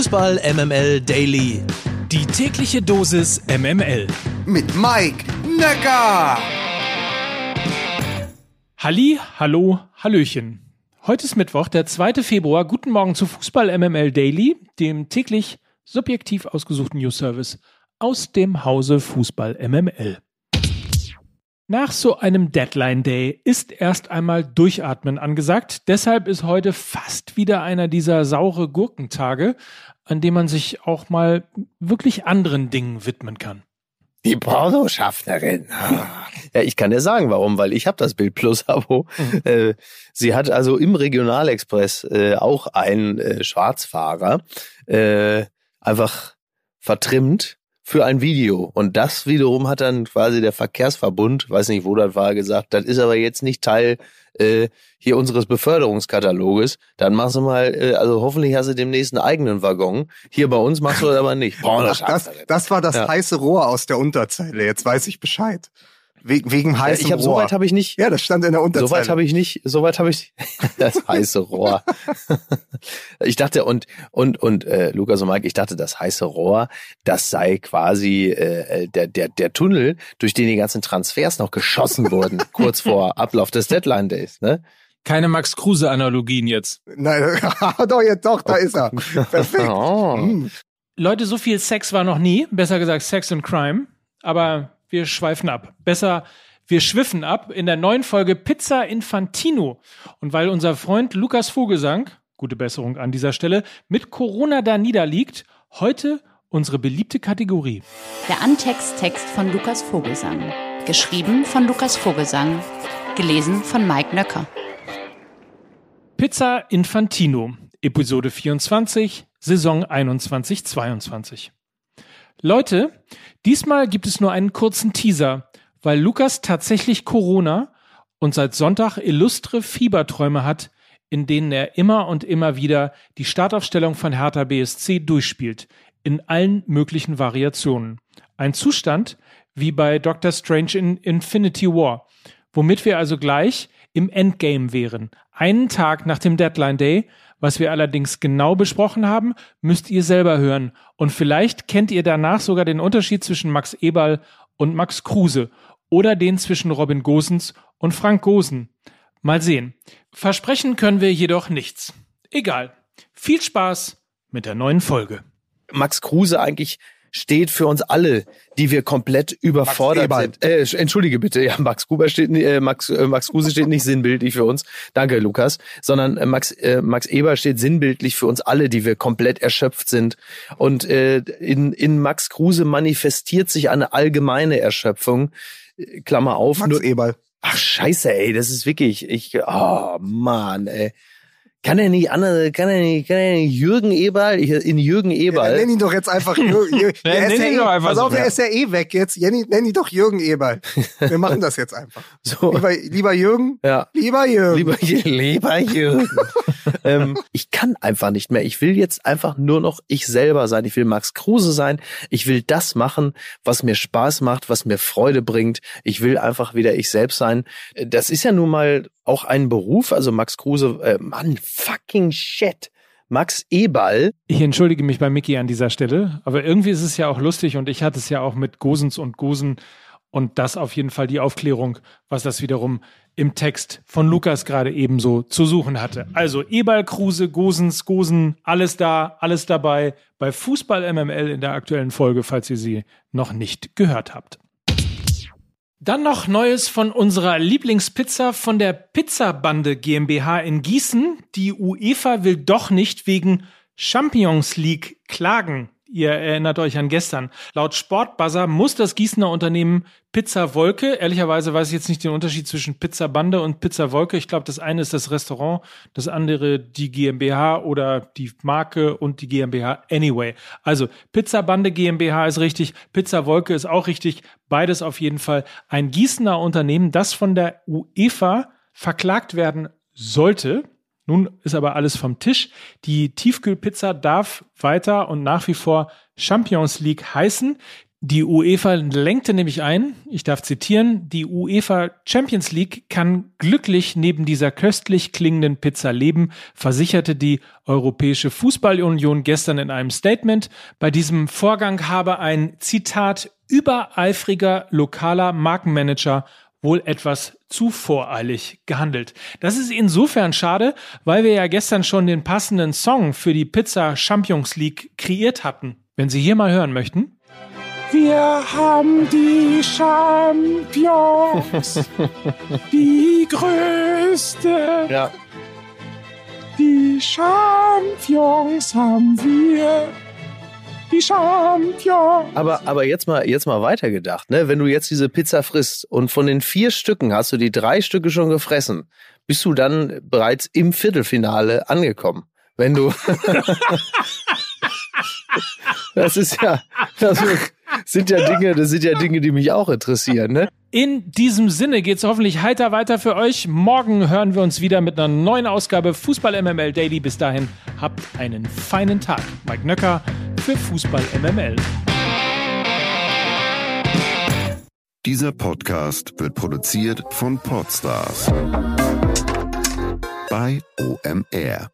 Fußball MML Daily. Die tägliche Dosis MML. Mit Mike Necker. Halli, hallo, hallöchen. Heute ist Mittwoch, der 2. Februar. Guten Morgen zu Fußball MML Daily, dem täglich subjektiv ausgesuchten News Service aus dem Hause Fußball MML. Nach so einem Deadline Day ist erst einmal Durchatmen angesagt. Deshalb ist heute fast wieder einer dieser saure Gurkentage, an dem man sich auch mal wirklich anderen Dingen widmen kann. Die Pornoschaffnerin. Ja, ich kann dir sagen, warum, weil ich habe das Bild Plus Abo. Mhm. Äh, sie hat also im Regionalexpress äh, auch einen äh, Schwarzfahrer einfach vertrimmt für ein Video. Und das wiederum hat dann quasi der Verkehrsverbund, weiß nicht, wo das war, gesagt, das ist aber jetzt nicht Teil äh, hier unseres Beförderungskataloges. Dann machst du mal, äh, also hoffentlich hast du demnächst einen eigenen Waggon. Hier bei uns machst du das aber nicht. Boah, das, das, das war das ja. heiße Rohr aus der Unterzeile. Jetzt weiß ich Bescheid. Wegen, wegen heißem ja, ich hab, Rohr. Soweit habe ich nicht. Ja, das stand in der Unterzeile. Soweit habe ich nicht. Soweit habe ich das heiße Rohr. ich dachte und und und äh, Lukas und Mike, ich dachte, das heiße Rohr, das sei quasi äh, der der der Tunnel, durch den die ganzen Transfers noch geschossen wurden, kurz vor Ablauf des Deadline Days. Ne? Keine Max Kruse Analogien jetzt. Nein, doch jetzt doch, da ist er. Perfekt. Oh. Hm. Leute, so viel Sex war noch nie. Besser gesagt Sex and Crime. Aber wir schweifen ab. Besser, wir schwiffen ab in der neuen Folge Pizza Infantino. Und weil unser Freund Lukas Vogelsang, gute Besserung an dieser Stelle, mit Corona da niederliegt, heute unsere beliebte Kategorie. Der Antexttext von Lukas Vogelsang. Geschrieben von Lukas Vogelsang. Gelesen von Mike Nöcker. Pizza Infantino, Episode 24, Saison 21-22. Leute, diesmal gibt es nur einen kurzen Teaser, weil Lukas tatsächlich Corona und seit Sonntag illustre Fieberträume hat, in denen er immer und immer wieder die Startaufstellung von Hertha BSC durchspielt, in allen möglichen Variationen. Ein Zustand wie bei Doctor Strange in Infinity War, womit wir also gleich im Endgame wären, einen Tag nach dem Deadline Day, was wir allerdings genau besprochen haben, müsst ihr selber hören. Und vielleicht kennt ihr danach sogar den Unterschied zwischen Max Eberl und Max Kruse oder den zwischen Robin Gosens und Frank Gosen. Mal sehen. Versprechen können wir jedoch nichts. Egal. Viel Spaß mit der neuen Folge. Max Kruse eigentlich steht für uns alle, die wir komplett überfordert sind. Äh, entschuldige bitte, ja, Max Gruber steht, äh, Max, äh, Max Kruse steht nicht sinnbildlich für uns. Danke, Lukas. Sondern äh, Max, äh, Max Eber steht sinnbildlich für uns alle, die wir komplett erschöpft sind. Und äh, in, in Max Kruse manifestiert sich eine allgemeine Erschöpfung. Äh, Klammer auf. Max nur, Eberl. Ach, scheiße, ey, das ist wirklich, ich, oh, Mann, ey. Kann er nicht andere, kann er nicht, kann er nicht Jürgen Eberl? Ich, in Jürgen Eberl. Ja, nenn ihn doch jetzt einfach Jürgen. Jürgen. ja, er ist ja eh, pass auf, so. er ist ja eh weg jetzt. Jenny, nenn ihn doch Jürgen Eberl. Wir machen das jetzt einfach. So. Lieber, lieber Jürgen. Ja. Lieber Jürgen. Lieber, lieber Jürgen. ähm, ich kann einfach nicht mehr. Ich will jetzt einfach nur noch ich selber sein. Ich will Max Kruse sein. Ich will das machen, was mir Spaß macht, was mir Freude bringt. Ich will einfach wieder ich selbst sein. Das ist ja nun mal auch ein Beruf. Also Max Kruse, äh, Mann, fucking shit. Max Eberl. Ich entschuldige mich bei Mickey an dieser Stelle, aber irgendwie ist es ja auch lustig und ich hatte es ja auch mit Gosens und Gosen und das auf jeden Fall die Aufklärung, was das wiederum im Text von Lukas gerade ebenso zu suchen hatte. Also Eberl, Kruse, Gosens, Gosen, alles da, alles dabei bei Fußball MML in der aktuellen Folge, falls ihr sie noch nicht gehört habt. Dann noch Neues von unserer Lieblingspizza von der Pizzabande GmbH in Gießen. Die UEFA will doch nicht wegen Champions League klagen. Ihr erinnert euch an gestern. Laut Sportbuzzer muss das Gießener Unternehmen Pizza Wolke, ehrlicherweise weiß ich jetzt nicht den Unterschied zwischen Pizza Bande und Pizza Wolke. Ich glaube, das eine ist das Restaurant, das andere die GmbH oder die Marke und die GmbH anyway. Also Pizza Bande GmbH ist richtig, Pizza Wolke ist auch richtig. Beides auf jeden Fall ein Gießener Unternehmen, das von der UEFA verklagt werden sollte. Nun ist aber alles vom Tisch. Die Tiefkühlpizza darf weiter und nach wie vor Champions League heißen. Die UEFA lenkte nämlich ein, ich darf zitieren, die UEFA Champions League kann glücklich neben dieser köstlich klingenden Pizza leben, versicherte die Europäische Fußballunion gestern in einem Statement. Bei diesem Vorgang habe ein Zitat übereifriger lokaler Markenmanager wohl etwas zu voreilig gehandelt. Das ist insofern schade, weil wir ja gestern schon den passenden Song für die Pizza Champions League kreiert hatten. Wenn Sie hier mal hören möchten. Wir haben die Champions, die größte. Ja. Die Champions haben wir. Die Champions. Aber, aber jetzt mal, jetzt mal weitergedacht, ne? Wenn du jetzt diese Pizza frisst und von den vier Stücken hast du die drei Stücke schon gefressen, bist du dann bereits im Viertelfinale angekommen. Wenn du. das ist ja, das sind ja Dinge, das sind ja Dinge, die mich auch interessieren, ne? In diesem Sinne geht's hoffentlich heiter weiter für euch. Morgen hören wir uns wieder mit einer neuen Ausgabe Fußball MML Daily. Bis dahin habt einen feinen Tag. Mike Nöcker für Fußball MML. Dieser Podcast wird produziert von Podstars bei OMR.